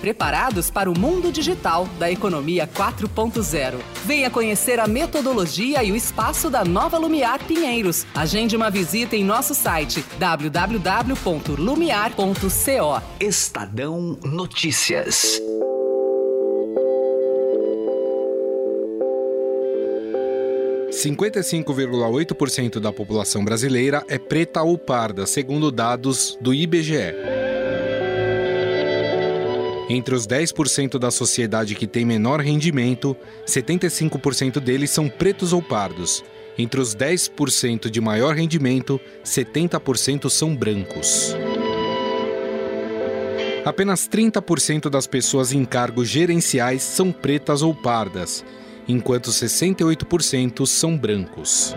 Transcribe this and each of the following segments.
preparados para o mundo digital da economia 4.0. Venha conhecer a metodologia e o espaço da nova Lumiar Pinheiros. Agende uma visita em nosso site www.lumiar.co. Estadão Notícias. Cinquenta e cinco vírgula oito por cento da população brasileira é preta ou parda, segundo dados do IBGE. Entre os 10% da sociedade que tem menor rendimento, 75% deles são pretos ou pardos. Entre os 10% de maior rendimento, 70% são brancos. Apenas 30% das pessoas em cargos gerenciais são pretas ou pardas, enquanto 68% são brancos.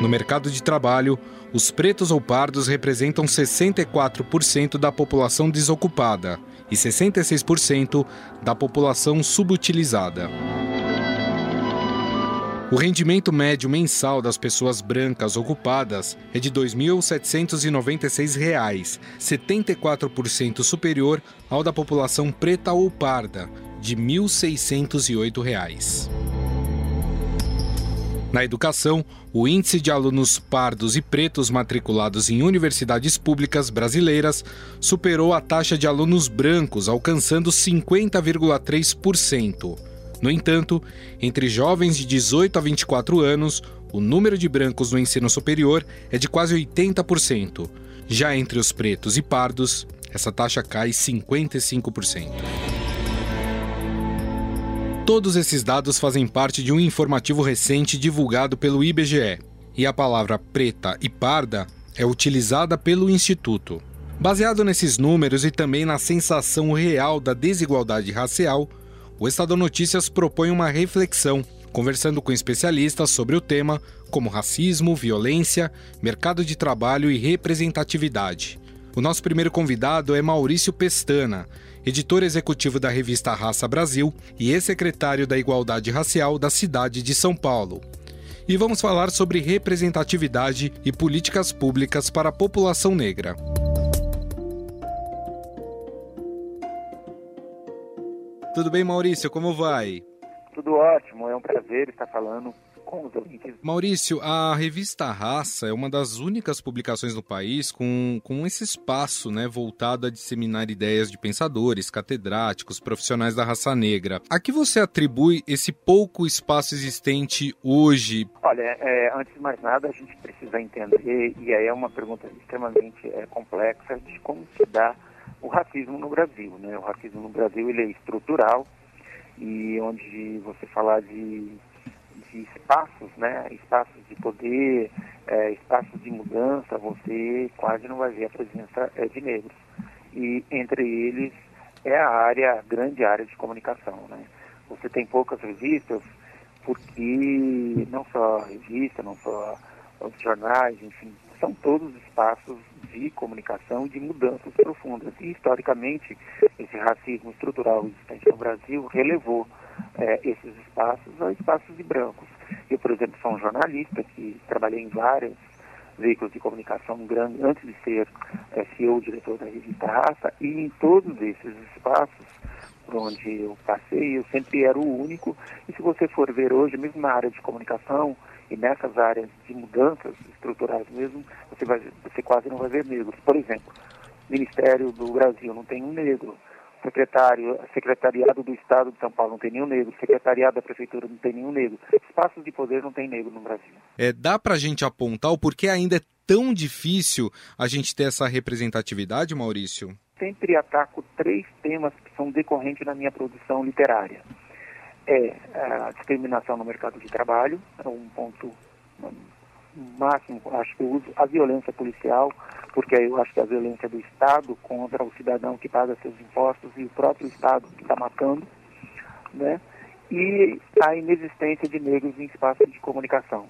No mercado de trabalho, os pretos ou pardos representam 64% da população desocupada e 66% da população subutilizada. O rendimento médio mensal das pessoas brancas ocupadas é de R$ 2.796, 74% superior ao da população preta ou parda, de R$ 1.608. Na educação, o índice de alunos pardos e pretos matriculados em universidades públicas brasileiras superou a taxa de alunos brancos, alcançando 50,3%. No entanto, entre jovens de 18 a 24 anos, o número de brancos no ensino superior é de quase 80%. Já entre os pretos e pardos, essa taxa cai 55%. Todos esses dados fazem parte de um informativo recente divulgado pelo IBGE, e a palavra preta e parda é utilizada pelo Instituto. Baseado nesses números e também na sensação real da desigualdade racial, o Estado Notícias propõe uma reflexão, conversando com especialistas sobre o tema, como racismo, violência, mercado de trabalho e representatividade. O nosso primeiro convidado é Maurício Pestana, editor executivo da revista Raça Brasil e ex-secretário da Igualdade Racial da cidade de São Paulo. E vamos falar sobre representatividade e políticas públicas para a população negra. Tudo bem, Maurício? Como vai? Tudo ótimo, é um prazer estar falando com os ouvintes. Maurício, a revista Raça é uma das únicas publicações no país com, com esse espaço né, voltado a disseminar ideias de pensadores, catedráticos, profissionais da raça negra. A que você atribui esse pouco espaço existente hoje? Olha, é, antes de mais nada, a gente precisa entender, e aí é uma pergunta extremamente é, complexa, de como se dá o racismo no Brasil. Né? O racismo no Brasil ele é estrutural e onde você falar de espaços, né, espaços de poder, é, espaços de mudança, você quase não vai ver a presença é, de negros. E entre eles é a área, a grande área de comunicação. Né? Você tem poucas revistas, porque não só revista, não só os jornais, enfim, são todos espaços de comunicação e de mudanças profundas. E, historicamente, esse racismo estrutural existente no Brasil relevou é, esses espaços a espaços de brancos. Eu, por exemplo, sou um jornalista que trabalhei em vários veículos de comunicação grande antes de ser é, CEO, diretor da revista Raça, e em todos esses espaços por onde eu passei, eu sempre era o único. E se você for ver hoje, mesmo na área de comunicação e nessas áreas de mudanças estruturais mesmo, você, vai, você quase não vai ver negros. Por exemplo, Ministério do Brasil não tem um negro secretário, secretariado do Estado de São Paulo não tem nenhum negro, secretariado da Prefeitura não tem nenhum negro, espaços de poder não tem negro no Brasil. É, dá para a gente apontar o porquê ainda é tão difícil a gente ter essa representatividade, Maurício? Sempre ataco três temas que são decorrentes na minha produção literária. É a discriminação no mercado de trabalho, é um ponto máximo, acho que eu uso a violência policial, porque eu acho que a violência do Estado contra o cidadão que paga seus impostos e o próprio Estado que está matando, né? E a inexistência de negros em espaços de comunicação.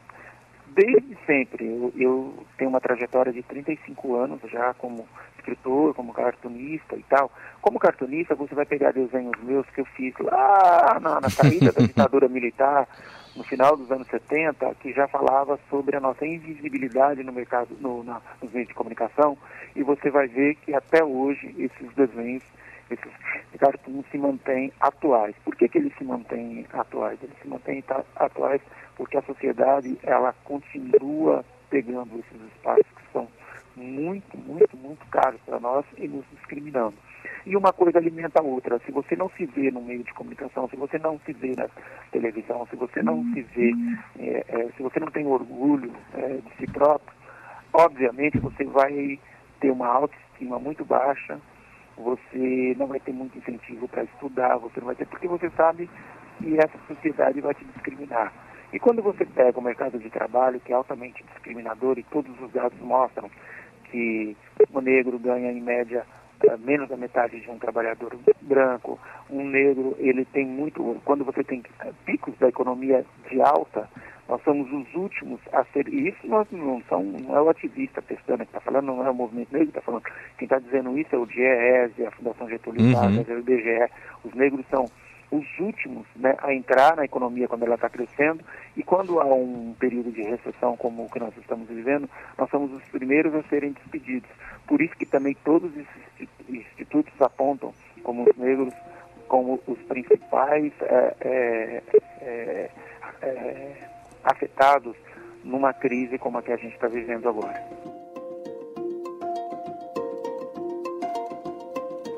Desde sempre. Eu, eu, tenho uma trajetória de 35 anos já como escritor, como cartunista e tal. Como cartunista, você vai pegar desenhos meus que eu fiz lá na, na saída da ditadura militar, no final dos anos 70, que já falava sobre a nossa invisibilidade no mercado, no, na, nos meios de comunicação, e você vai ver que até hoje esses desenhos esses cartoons se mantêm atuais. Por que, que eles se mantêm atuais? Eles se mantêm atuais porque a sociedade ela continua pegando esses espaços muito, muito, muito caros para nós e nos discriminando. E uma coisa alimenta a outra. Se você não se vê no meio de comunicação, se você não se vê na televisão, se você não se vê, é, é, se você não tem orgulho é, de si próprio, obviamente você vai ter uma autoestima muito baixa, você não vai ter muito incentivo para estudar, você não vai ter, porque você sabe que essa sociedade vai te discriminar. E quando você pega o mercado de trabalho, que é altamente discriminador, e todos os dados mostram que o negro ganha em média eh, menos da metade de um trabalhador branco, um negro ele tem muito, quando você tem picos da economia de alta, nós somos os últimos a ser. E isso nós não, são, não é o ativista testando que está falando, não é o movimento negro que está falando. Quem está dizendo isso é o DIEESE, a Fundação Getúlio Vargas, uhum. é o IBGE. Os negros são os últimos né, a entrar na economia quando ela está crescendo e quando há um período de recessão como o que nós estamos vivendo, nós somos os primeiros a serem despedidos. Por isso que também todos esses institutos apontam como os negros como os principais é, é, é, é afetados numa crise como a que a gente está vivendo agora.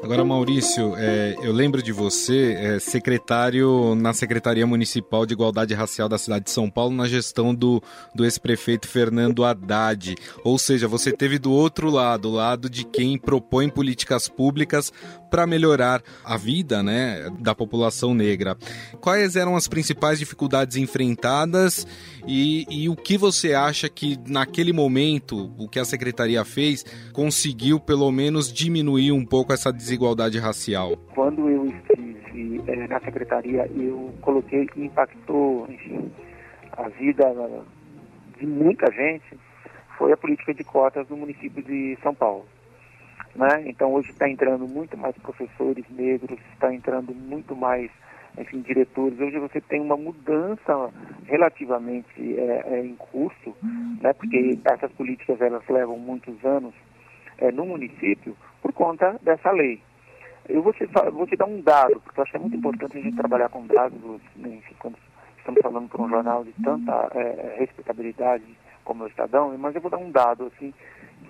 Agora, Maurício, é, eu lembro de você, é, secretário na Secretaria Municipal de Igualdade Racial da cidade de São Paulo, na gestão do, do ex-prefeito Fernando Haddad. Ou seja, você teve do outro lado, o lado de quem propõe políticas públicas para melhorar a vida né, da população negra. Quais eram as principais dificuldades enfrentadas e, e o que você acha que, naquele momento, o que a secretaria fez conseguiu, pelo menos, diminuir um pouco essa desigualdade? Desigualdade racial? Quando eu estive é, na secretaria, eu coloquei que impactou, enfim, a vida de muita gente, foi a política de cotas no município de São Paulo. Né? Então hoje está entrando muito mais professores negros, está entrando muito mais enfim, diretores. Hoje você tem uma mudança relativamente é, é, em curso, né? porque essas políticas elas levam muitos anos é, no município por conta dessa lei. Eu vou te, vou te dar um dado, porque eu acho que é muito importante a gente trabalhar com dados, né, enfim, quando estamos falando para um jornal de tanta é, é, respeitabilidade como o Estadão, mas eu vou dar um dado assim,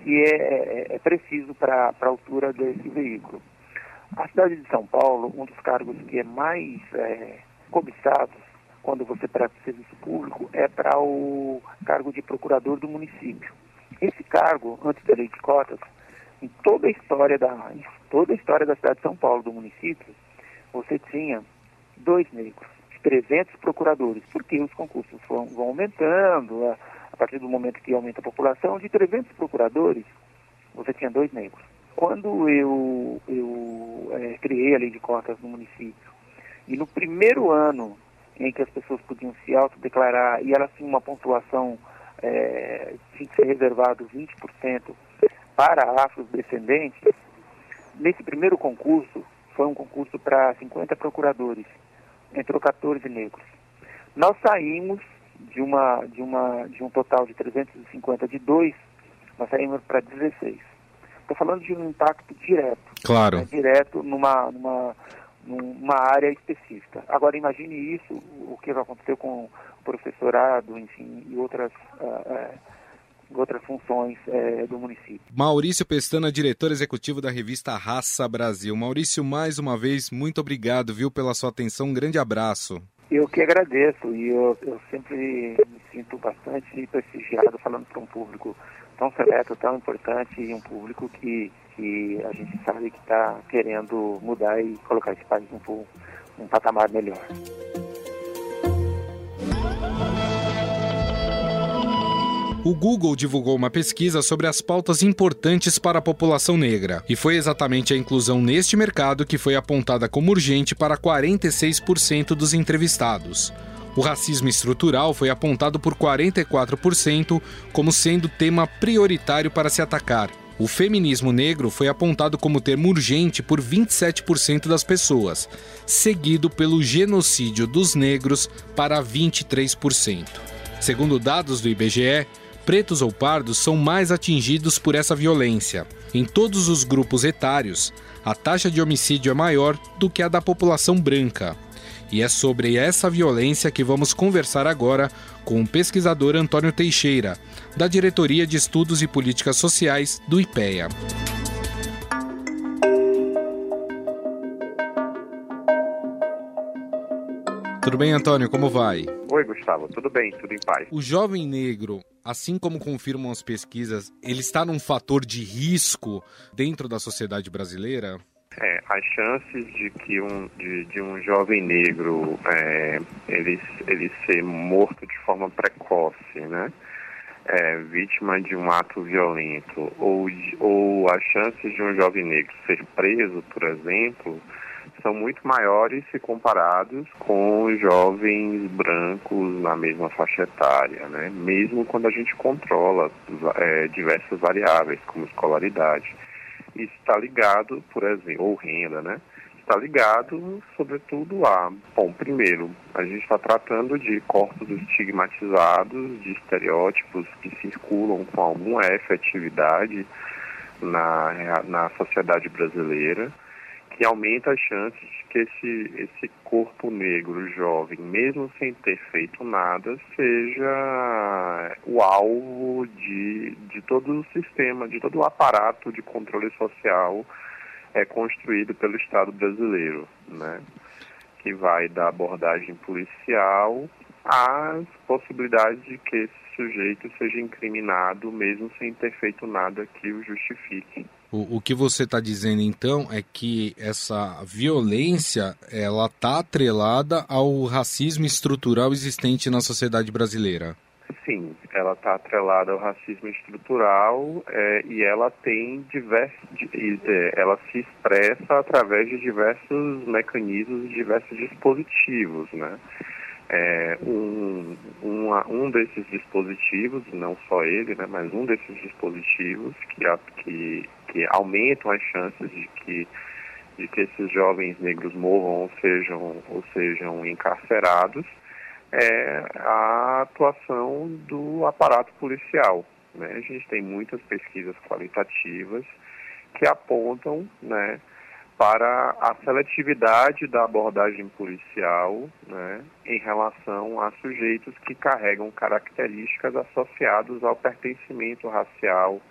que é, é, é preciso para a altura desse veículo. A cidade de São Paulo, um dos cargos que é mais é, cobiçados quando você presta serviço público é para o cargo de procurador do município. Esse cargo, antes da lei de cotas, em toda a história da toda a história da cidade de São Paulo, do município, você tinha dois negros, 300 procuradores, porque os concursos vão, vão aumentando, a, a, partir do momento que aumenta a população, de 300 procuradores, você tinha dois negros. Quando eu, eu é, criei a lei de cotas no município, e no primeiro ano em que as pessoas podiam se autodeclarar e elas tinham uma pontuação, é, tinha que ser reservado 20% para afrodescendentes, nesse primeiro concurso, foi um concurso para 50 procuradores, entrou 14 negros. Nós saímos de, uma, de, uma, de um total de 350 de dois, nós saímos para 16. Estou falando de um impacto direto. Claro. Né, direto numa, numa, numa área específica. Agora imagine isso, o que aconteceu com o professorado, enfim, e outras... Uh, uh, outras funções é, do município. Maurício Pestana, diretor executivo da revista Raça Brasil. Maurício, mais uma vez, muito obrigado, viu, pela sua atenção. Um grande abraço. Eu que agradeço e eu, eu sempre me sinto bastante prestigiado falando para um público tão seleto, tão importante e um público que, que a gente sabe que está querendo mudar e colocar esse país num, num patamar melhor. O Google divulgou uma pesquisa sobre as pautas importantes para a população negra, e foi exatamente a inclusão neste mercado que foi apontada como urgente para 46% dos entrevistados. O racismo estrutural foi apontado por 44% como sendo tema prioritário para se atacar. O feminismo negro foi apontado como termo urgente por 27% das pessoas, seguido pelo genocídio dos negros para 23%. Segundo dados do IBGE, pretos ou pardos são mais atingidos por essa violência. Em todos os grupos etários, a taxa de homicídio é maior do que a da população branca. E é sobre essa violência que vamos conversar agora com o pesquisador Antônio Teixeira, da Diretoria de Estudos e Políticas Sociais do IPEA. Tudo bem, Antônio? Como vai? Oi, Gustavo. Tudo bem, tudo em paz. O jovem negro, assim como confirmam as pesquisas, ele está num fator de risco dentro da sociedade brasileira? É, as chances de que um, de, de um jovem negro é, ele, ele ser morto de forma precoce, né? É, vítima de um ato violento, ou, ou as chances de um jovem negro ser preso, por exemplo, são muito maiores se comparados com jovens brancos na mesma faixa etária, né? mesmo quando a gente controla é, diversas variáveis, como escolaridade. Isso está ligado, por exemplo, ou renda, né? Está ligado, sobretudo, a. Bom, primeiro, a gente está tratando de corpos estigmatizados, de estereótipos que circulam com alguma efetividade na, na sociedade brasileira, que aumenta as chances de que esse, esse corpo negro jovem, mesmo sem ter feito nada, seja o alvo de, de todo o sistema, de todo o aparato de controle social é construído pelo Estado brasileiro, né? que vai da abordagem policial às possibilidades de que esse sujeito seja incriminado mesmo sem ter feito nada que o justifique. O, o que você está dizendo então é que essa violência ela está atrelada ao racismo estrutural existente na sociedade brasileira. Sim, ela está atrelada ao racismo estrutural é, e ela tem diversos, é, ela se expressa através de diversos mecanismos, diversos dispositivos, né? É, um, um, um desses dispositivos, não só ele, né, mas um desses dispositivos que, que, que aumentam as chances de que, de que esses jovens negros morram ou sejam, ou sejam encarcerados, é a atuação do aparato policial. Né? A gente tem muitas pesquisas qualitativas que apontam né, para a seletividade da abordagem policial né, em relação a sujeitos que carregam características associadas ao pertencimento racial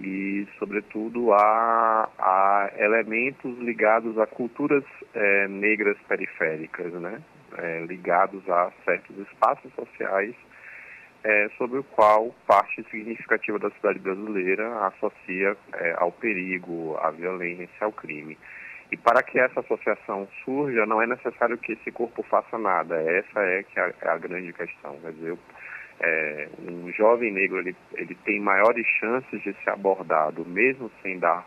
e, sobretudo, a elementos ligados a culturas é, negras periféricas, né? é, ligados a certos espaços sociais é, sobre o qual parte significativa da cidade brasileira associa ao perigo, à violência, ao crime. E para que essa associação surja, não é necessário que esse corpo faça nada. Essa é que é a, é grande questão. Quer dizer, é, um jovem negro ele, ele tem maiores chances de ser abordado, mesmo sem dar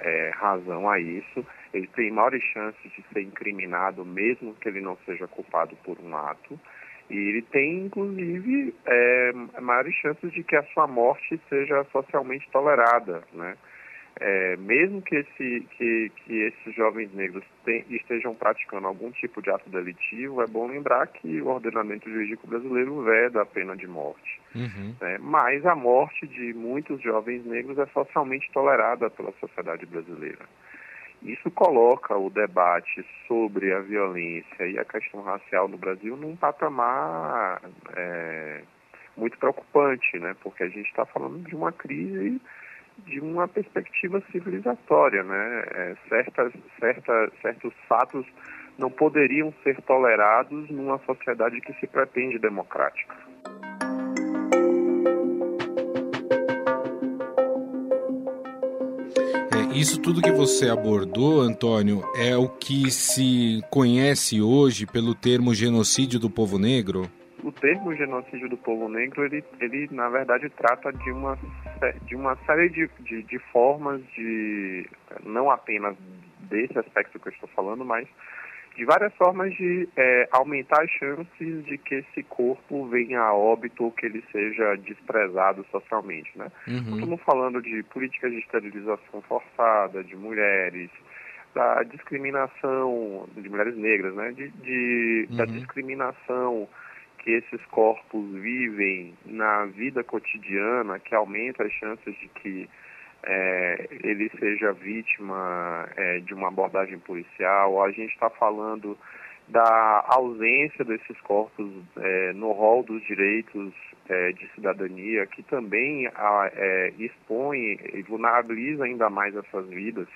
é, razão a isso, ele tem maiores chances de ser incriminado, mesmo que ele não seja culpado por um ato, e ele tem, inclusive, é, maiores chances de que a sua morte seja socialmente tolerada, né? É, mesmo que, esse, que, que esses jovens negros tem, estejam praticando algum tipo de ato delitivo, é bom lembrar que o ordenamento jurídico brasileiro veda a pena de morte. Uhum. Né? Mas a morte de muitos jovens negros é socialmente tolerada pela sociedade brasileira. Isso coloca o debate sobre a violência e a questão racial no Brasil num patamar é, muito preocupante, né? porque a gente está falando de uma crise de uma perspectiva civilizatória, né? É, certas, certa, certos fatos não poderiam ser tolerados numa sociedade que se pretende democrática. É, isso tudo que você abordou, Antônio, é o que se conhece hoje pelo termo genocídio do povo negro? o termo genocídio do povo negro, ele, ele na verdade trata de uma, de uma série de, de, de formas de, não apenas desse aspecto que eu estou falando, mas de várias formas de é, aumentar as chances de que esse corpo venha a óbito ou que ele seja desprezado socialmente, né? Uhum. Estamos falando de políticas de esterilização forçada de mulheres, da discriminação de mulheres negras, né? De, de uhum. da discriminação que esses corpos vivem na vida cotidiana, que aumenta as chances de que é, ele seja vítima é, de uma abordagem policial. A gente está falando da ausência desses corpos é, no rol dos direitos é, de cidadania, que também a, é, expõe e vulnerabiliza ainda mais essas vidas,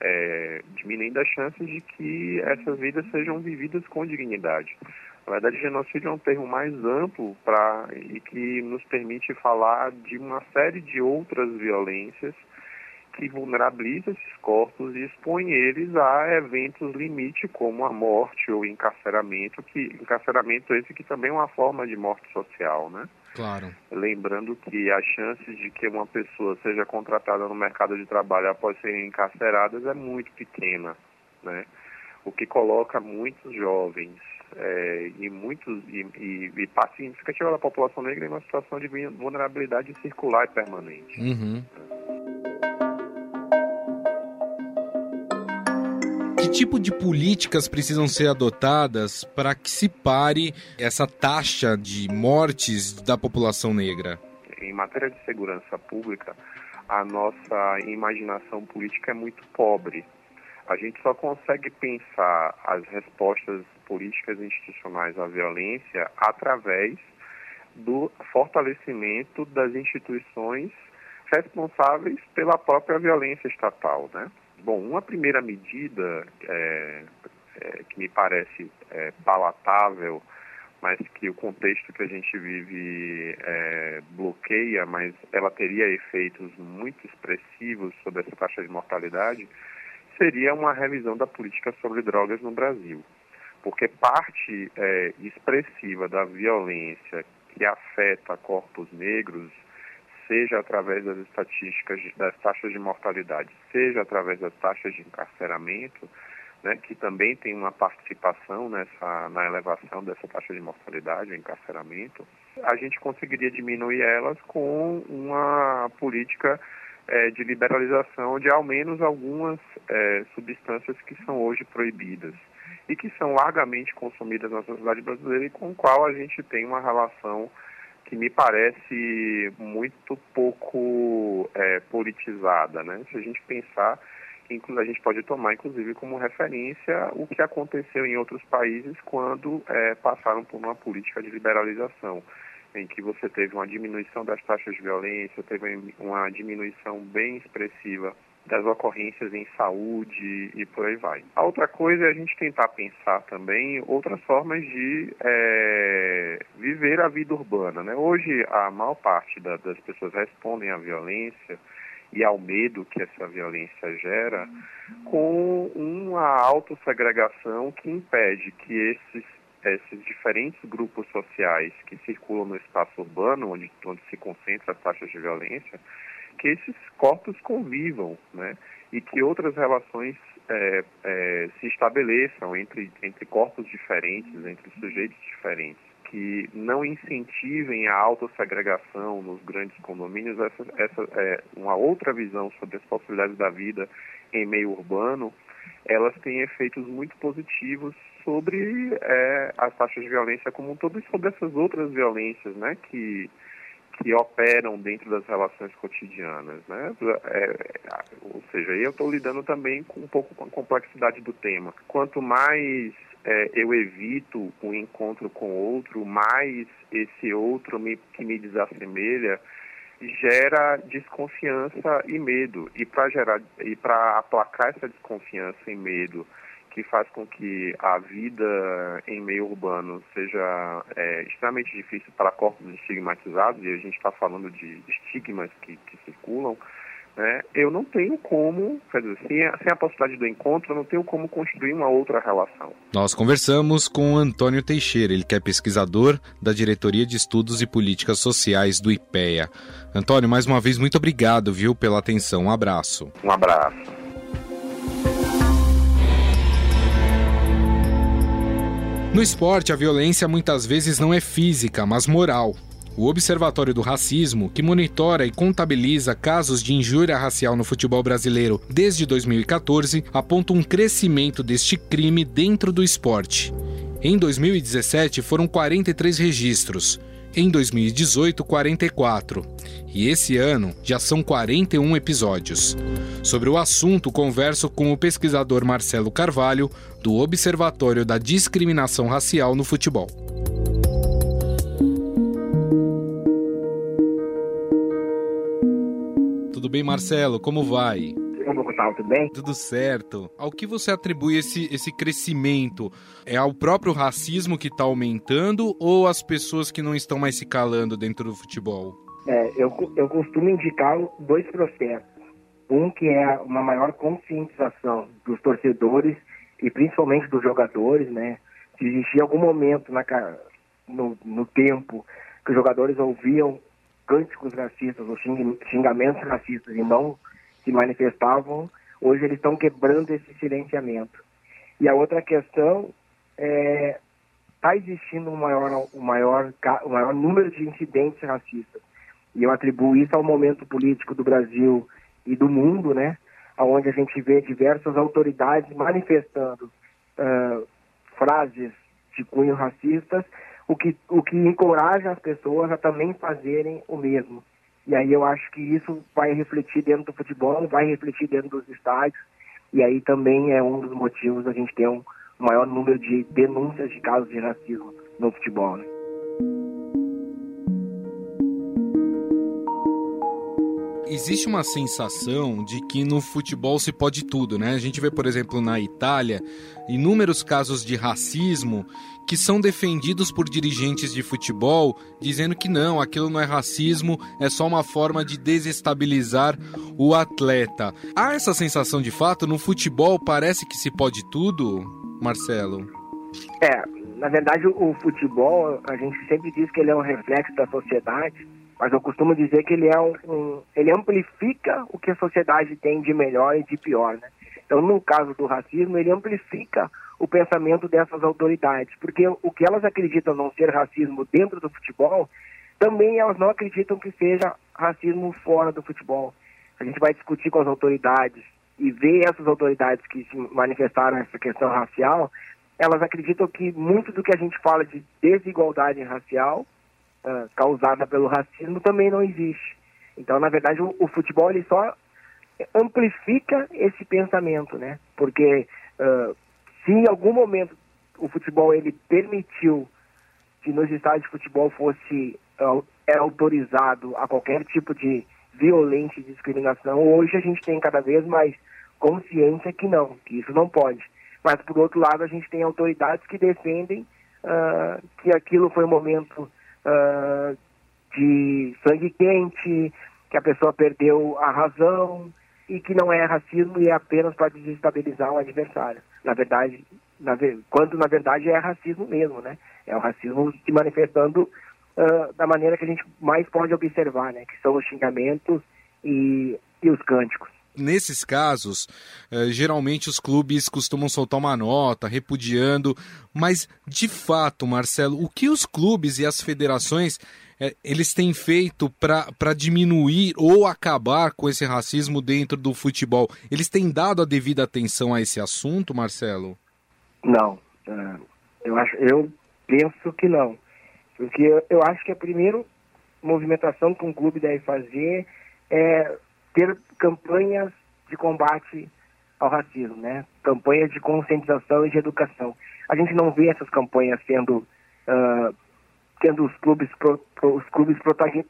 é, diminuindo as chances de que essas vidas sejam vividas com dignidade. Na verdade, genocídio é um termo mais amplo para e que nos permite falar de uma série de outras violências que vulnerabilizam esses corpos e expõe eles a eventos limite como a morte ou encarceramento, que encarceramento esse que também é uma forma de morte social, né? Claro. Lembrando que as chances de que uma pessoa seja contratada no mercado de trabalho após serem encarceradas é muito pequena, né? O que coloca muitos jovens é, e muitos e, e, e parte significativa da população negra em uma situação de vulnerabilidade circular e permanente. Uhum. Que tipo de políticas precisam ser adotadas para que se pare essa taxa de mortes da população negra? Em matéria de segurança pública, a nossa imaginação política é muito pobre. A gente só consegue pensar as respostas políticas institucionais à violência através do fortalecimento das instituições responsáveis pela própria violência estatal, né? Bom, uma primeira medida é, é, que me parece é, palatável, mas que o contexto que a gente vive é, bloqueia, mas ela teria efeitos muito expressivos sobre essa taxa de mortalidade, seria uma revisão da política sobre drogas no Brasil porque parte é, expressiva da violência que afeta corpos negros, seja através das estatísticas das taxas de mortalidade, seja através das taxas de encarceramento, né, que também tem uma participação nessa, na elevação dessa taxa de mortalidade, o encarceramento, a gente conseguiria diminuir elas com uma política é, de liberalização de ao menos algumas é, substâncias que são hoje proibidas e que são largamente consumidas na sociedade brasileira e com o qual a gente tem uma relação que me parece muito pouco é, politizada, né? Se a gente pensar, a gente pode tomar inclusive como referência o que aconteceu em outros países quando é, passaram por uma política de liberalização, em que você teve uma diminuição das taxas de violência, teve uma diminuição bem expressiva das ocorrências em saúde e por aí vai. A outra coisa é a gente tentar pensar também outras formas de é, viver a vida urbana. Né? Hoje, a maior parte da, das pessoas respondem à violência e ao medo que essa violência gera com uma autossegregação que impede que esses esses diferentes grupos sociais que circulam no espaço urbano, onde, onde se concentram as taxas de violência, que esses corpos convivam, né? E que outras relações é, é, se estabeleçam entre, entre corpos diferentes, entre sujeitos diferentes, que não incentivem a autossegregação nos grandes condomínios, essa, essa é uma outra visão sobre as possibilidades da vida em meio urbano, elas têm efeitos muito positivos sobre é, as taxas de violência como um todo e sobre essas outras violências, né, que que operam dentro das relações cotidianas, né? É, é, ou seja, eu estou lidando também com um pouco com a complexidade do tema. Quanto mais é, eu evito o um encontro com outro, mais esse outro me, que me desassemelha gera desconfiança e medo. E para gerar e para aplacar essa desconfiança e medo que faz com que a vida em meio urbano seja é, extremamente difícil para corpos estigmatizados, e a gente está falando de estigmas que, que circulam, né, eu não tenho como, quer dizer, sem a, sem a possibilidade do encontro, eu não tenho como construir uma outra relação. Nós conversamos com Antônio Teixeira, ele que é pesquisador da Diretoria de Estudos e Políticas Sociais do IPEA. Antônio, mais uma vez, muito obrigado, viu, pela atenção. Um abraço. Um abraço. No esporte, a violência muitas vezes não é física, mas moral. O Observatório do Racismo, que monitora e contabiliza casos de injúria racial no futebol brasileiro desde 2014, aponta um crescimento deste crime dentro do esporte. Em 2017 foram 43 registros, em 2018, 44. E esse ano já são 41 episódios. Sobre o assunto, converso com o pesquisador Marcelo Carvalho, do Observatório da Discriminação Racial no Futebol. Tudo bem, Marcelo? Como vai? Tudo bem? Tudo certo. Ao que você atribui esse, esse crescimento? É ao próprio racismo que está aumentando ou às pessoas que não estão mais se calando dentro do futebol? É, eu, eu costumo indicar dois processos. Um que é uma maior conscientização dos torcedores e principalmente dos jogadores, né? Se existia algum momento na, no, no tempo que os jogadores ouviam cânticos racistas ou xingamentos racistas e não se manifestavam, hoje eles estão quebrando esse silenciamento. E a outra questão é está existindo um maior, um, maior, um maior número de incidentes racistas. E eu atribuo isso ao momento político do Brasil e do mundo, né? onde a gente vê diversas autoridades manifestando uh, frases de cunho racistas, o que, o que encoraja as pessoas a também fazerem o mesmo. E aí eu acho que isso vai refletir dentro do futebol, vai refletir dentro dos estádios, e aí também é um dos motivos da gente ter um maior número de denúncias de casos de racismo no futebol. Né? existe uma sensação de que no futebol se pode tudo, né? A gente vê, por exemplo, na Itália, inúmeros casos de racismo que são defendidos por dirigentes de futebol, dizendo que não, aquilo não é racismo, é só uma forma de desestabilizar o atleta. Há essa sensação de fato no futebol, parece que se pode tudo, Marcelo? É, na verdade o futebol, a gente sempre diz que ele é um reflexo da sociedade mas eu costumo dizer que ele é um, um, ele amplifica o que a sociedade tem de melhor e de pior, né? Então, no caso do racismo, ele amplifica o pensamento dessas autoridades, porque o que elas acreditam não ser racismo dentro do futebol, também elas não acreditam que seja racismo fora do futebol. A gente vai discutir com as autoridades e ver essas autoridades que se manifestaram essa questão racial, elas acreditam que muito do que a gente fala de desigualdade racial uh, causada pelo racismo também não existe. Então, na verdade, o, o, futebol ele só amplifica esse pensamento, né? Porque uh, se em algum momento o futebol ele permitiu que nos estádios de futebol fosse era autorizado a qualquer tipo de violência e discriminação, hoje a gente tem cada vez mais consciência que não, que isso não pode. Mas, por outro lado, a gente tem autoridades que defendem uh, que aquilo foi um momento uh, de sangue quente, que a pessoa perdeu a razão e que não é racismo e é apenas para desestabilizar o adversário. Na verdade, na, quando na verdade é racismo mesmo, né? É o racismo se manifestando uh, da maneira que a gente mais pode observar, né? Que são os xingamentos e, e os cânticos. Nesses casos, geralmente os clubes costumam soltar uma nota repudiando, mas de fato, Marcelo, o que os clubes e as federações eles têm feito para diminuir ou acabar com esse racismo dentro do futebol? Eles têm dado a devida atenção a esse assunto, Marcelo? Não, uh, eu acho, eu penso que não, porque eu, eu acho que a primeira movimentação que um clube deve fazer é ter campanhas de combate ao racismo, né? Campanhas de conscientização e de educação. A gente não vê essas campanhas sendo uh, tendo os clubes pro, os clubes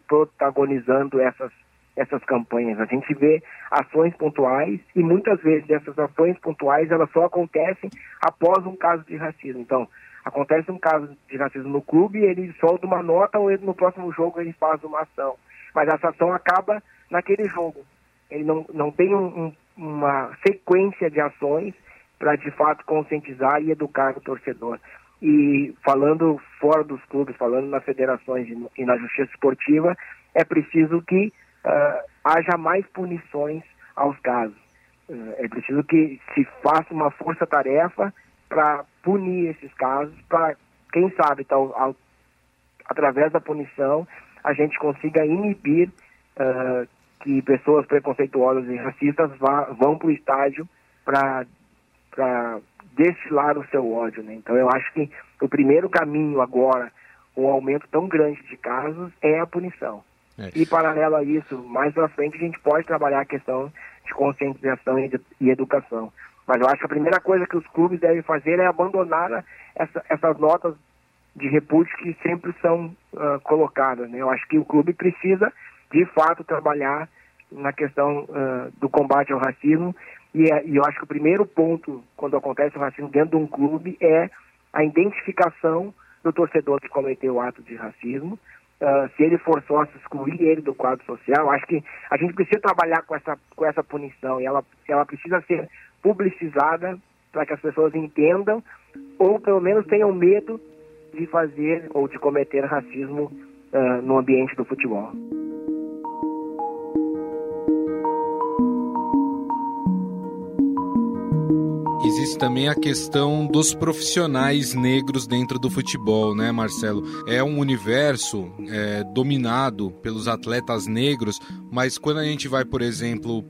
protagonizando essas essas campanhas. A gente vê ações pontuais e muitas vezes essas ações pontuais elas só acontecem após um caso de racismo. Então, acontece um caso de racismo no clube, ele solta uma nota ou no próximo jogo ele faz uma ação. Mas essa ação acaba naquele jogo. Ele não, não tem um, um, uma sequência de ações para de fato conscientizar e educar o torcedor. E falando fora dos clubes, falando nas federações e na justiça esportiva, é preciso que uh, haja mais punições aos casos. Uh, é preciso que se faça uma força-tarefa para punir esses casos para, quem sabe, então, ao, através da punição, a gente consiga inibir uh, que pessoas preconceituosas e racistas vá, vão para o estádio para destilar o seu ódio. Né? Então, eu acho que o primeiro caminho agora, um aumento tão grande de casos, é a punição. É. E, paralelo a isso, mais para frente, a gente pode trabalhar a questão de conscientização e, de, e educação. Mas eu acho que a primeira coisa que os clubes devem fazer é abandonar essa, essas notas de repúdio que sempre são uh, colocadas. Né? Eu acho que o clube precisa, de fato, trabalhar na questão uh, do combate ao racismo e, é, e, eu acho que o primeiro ponto, quando acontece o racismo dentro de um clube, é a identificação do torcedor que cometeu o ato de racismo. Uh, se ele for sócio, excluir ele do quadro social. Acho que a gente precisa trabalhar com essa, com essa punição e ela, ela precisa ser publicizada para que as pessoas entendam ou pelo menos tenham medo de fazer ou de cometer racismo uh, no ambiente do futebol. Existe também a questão dos profissionais negros dentro do futebol, né, Marcelo? É um universo é, dominado pelos atletas negros, mas quando a gente vai, por exemplo,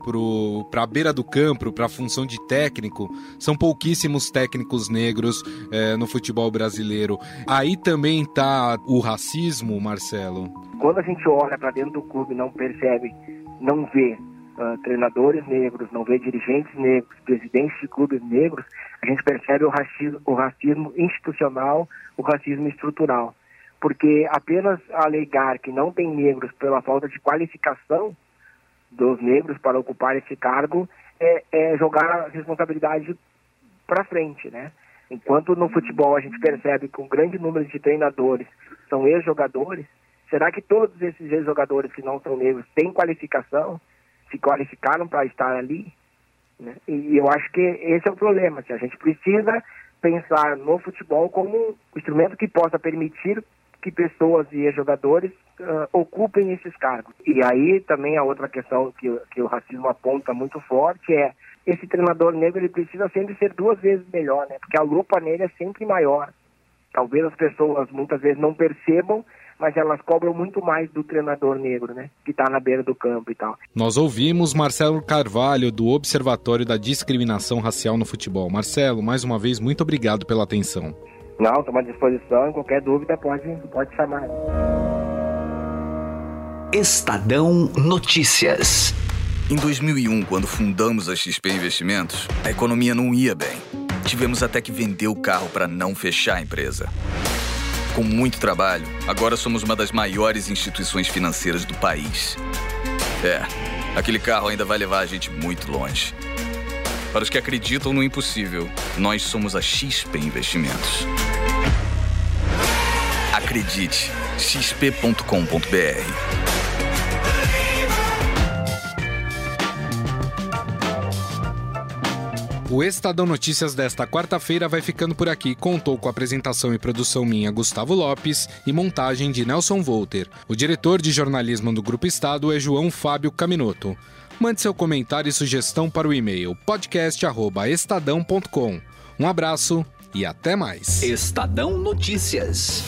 para a beira do campo, para a função de técnico, são pouquíssimos técnicos negros é, no futebol brasileiro. Aí também está o racismo, Marcelo? Quando a gente olha para dentro do clube, não percebe, não vê uh, treinadores negros, não vê dirigentes negros, presidentes de clubes negros, a gente percebe o racismo, o racismo institucional, o racismo estrutural. Porque apenas alegar que não tem negros pela falta de qualificação dos negros para ocupar esse cargo é, é jogar a responsabilidade para frente, né? Enquanto no futebol a gente percebe que um grande número de treinadores são ex-jogadores, será que todos esses ex-jogadores que não são negros têm qualificação? Se qualificaram para estar ali. Né? E eu acho que esse é o problema. Assim, a gente precisa pensar no futebol como um instrumento que possa permitir que pessoas e jogadores uh, ocupem esses cargos. E aí também a outra questão que, que o racismo aponta muito forte é esse treinador negro ele precisa sempre ser duas vezes melhor, né? Porque a lupa nele é sempre maior. Talvez as pessoas muitas vezes não percebam mas elas cobram muito mais do treinador negro, né? Que está na beira do campo e tal. Nós ouvimos Marcelo Carvalho, do Observatório da Discriminação Racial no Futebol. Marcelo, mais uma vez, muito obrigado pela atenção. Não, estou à disposição. Qualquer dúvida pode, pode chamar. Estadão Notícias. Em 2001, quando fundamos a XP Investimentos, a economia não ia bem. Tivemos até que vender o carro para não fechar a empresa. Com muito trabalho, agora somos uma das maiores instituições financeiras do país. É, aquele carro ainda vai levar a gente muito longe. Para os que acreditam no impossível, nós somos a XP Investimentos. Acredite, xp.com.br. O Estadão Notícias desta quarta-feira vai ficando por aqui. Contou com apresentação e produção minha, Gustavo Lopes, e montagem de Nelson Volter. O diretor de jornalismo do Grupo Estado é João Fábio Caminoto. Mande seu comentário e sugestão para o e-mail podcast@estadão.com. Um abraço e até mais. Estadão Notícias.